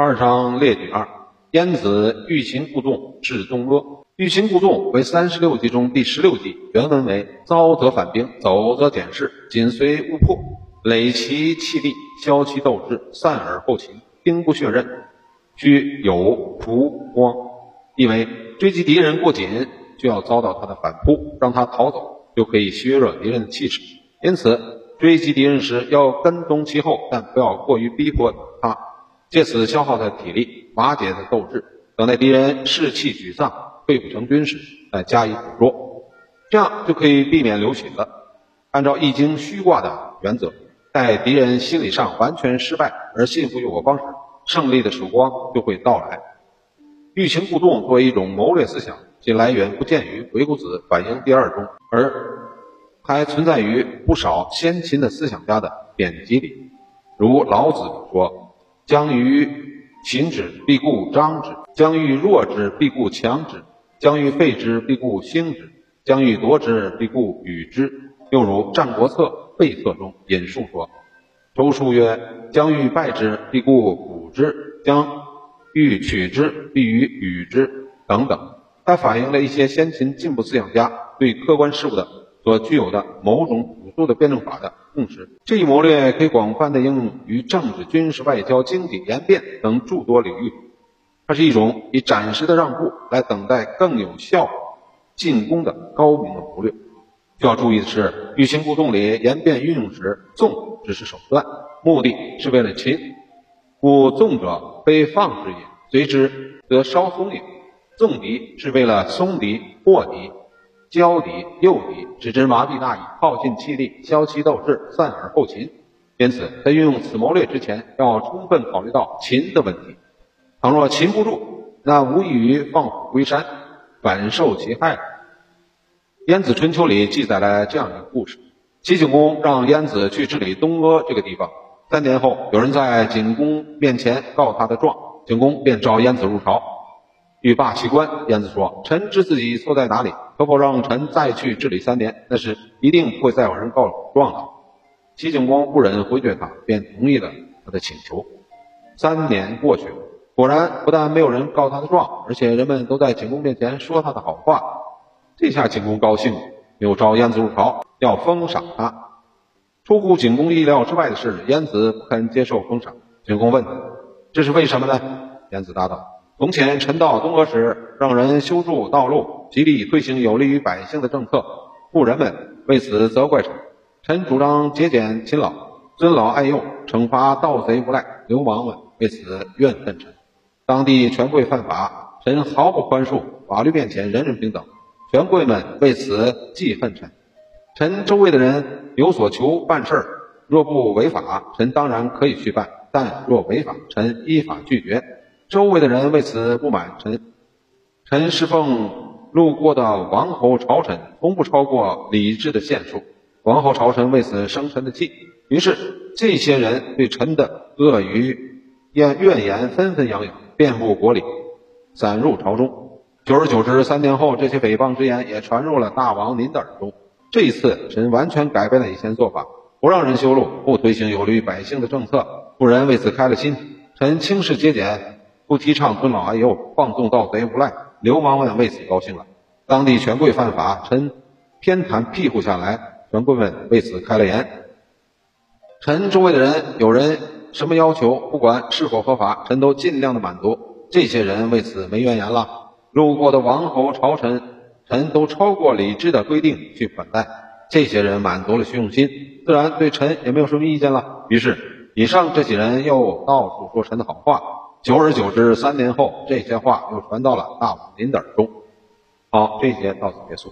二章列举二：燕子欲擒故纵，至东阿。欲擒故纵为三十六计中第十六计，原文为：遭则反兵，走则减势，紧随勿迫，累其气力，消其斗志，散而后擒。兵不血刃，须有仆光。意为追击敌人过紧，就要遭到他的反扑，让他逃走，就可以削弱敌人的气势。因此，追击敌人时要跟踪其后，但不要过于逼迫他。借此消耗他的体力，瓦解他的斗志，等待敌人士气沮丧、溃不成军时，再加以捕捉，这样就可以避免流血了。按照易经虚卦的原则，待敌人心理上完全失败而信服于我方时，胜利的曙光就会到来。欲擒故纵作为一种谋略思想，其来源不见于《鬼谷子·反应第二》中，而还存在于不少先秦的思想家的典籍里，如老子说。将于秦之，必固张之；将欲弱之，必固强之；将欲废之，必固兴之；将欲夺之，必固与之。又如《战国策·备策》中引述说：“周书曰：‘将欲败之，必固补之；将欲取之，必与与之。’等等。”它反映了一些先秦进步思想家对客观事物的所具有的某种朴素的辩证法的。共识这一谋略可以广泛的应用于政治、军事、外交、经济、言辩等诸多领域。它是一种以暂时的让步来等待更有效进攻的高明的谋略。需要注意的是，欲擒故纵里言辩运用时，纵只是手段，目的是为了擒。故纵者非放之也，随之则稍松也。纵敌是为了松敌、破敌。交敌诱敌，使之麻痹大意，耗尽气力，消其斗志，散而后擒。因此，在运用此谋略之前，要充分考虑到擒的问题。倘若擒不住，那无异于放虎归山，反受其害。《晏子春秋》里记载了这样一个故事：齐景公让晏子去治理东阿这个地方。三年后，有人在景公面前告他的状，景公便召晏子入朝。欲罢其官，晏子说：“臣知自己错在哪里，可否让臣再去治理三年？那时一定不会再有人告状了。”齐景公不忍回绝他，便同意了他的请求。三年过去了，果然不但没有人告他的状，而且人们都在景公面前说他的好话。这下景公高兴，又召晏子入朝，要封赏他。出乎景公意料之外的是，晏子不肯接受封赏。景公问：“这是为什么呢？”晏子答道。从前，臣到东阿时，让人修筑道路，极力推行有利于百姓的政策，富人们为此责怪臣。臣主张节俭勤劳，尊老爱幼，惩罚盗贼无赖，流氓们为此怨恨臣。当地权贵犯法，臣毫不宽恕，法律面前人人平等，权贵们为此记恨臣。臣周围的人有所求办事儿，若不违法，臣当然可以去办；但若违法，臣依法拒绝。周围的人为此不满臣，臣侍奉路过的王侯朝臣，从不超过礼制的限数。王侯朝臣为此生臣的气，于是这些人对臣的恶语、怨怨言纷纷扬扬，遍布国里，散入朝中。久而久之，三年后，这些诽谤之言也传入了大王您的耳中。这一次，臣完全改变了以前做法，不让人修路，不推行有利于百姓的政策，富人为此开了心。臣轻视节俭。不提倡尊老爱幼，放纵盗贼无赖，流氓们为此高兴了。当地权贵犯法，臣偏袒庇护下来，权贵们为此开了眼。臣周围的人有人什么要求，不管是否合法，臣都尽量的满足。这些人为此没怨言了。路过的王侯朝臣，臣都超过礼制的规定去款待。这些人满足了虚荣心，自然对臣也没有什么意见了。于是，以上这些人又到处说臣的好话。久而久之，三年后，这些话又传到了大王您的耳中。好，这节到此结束。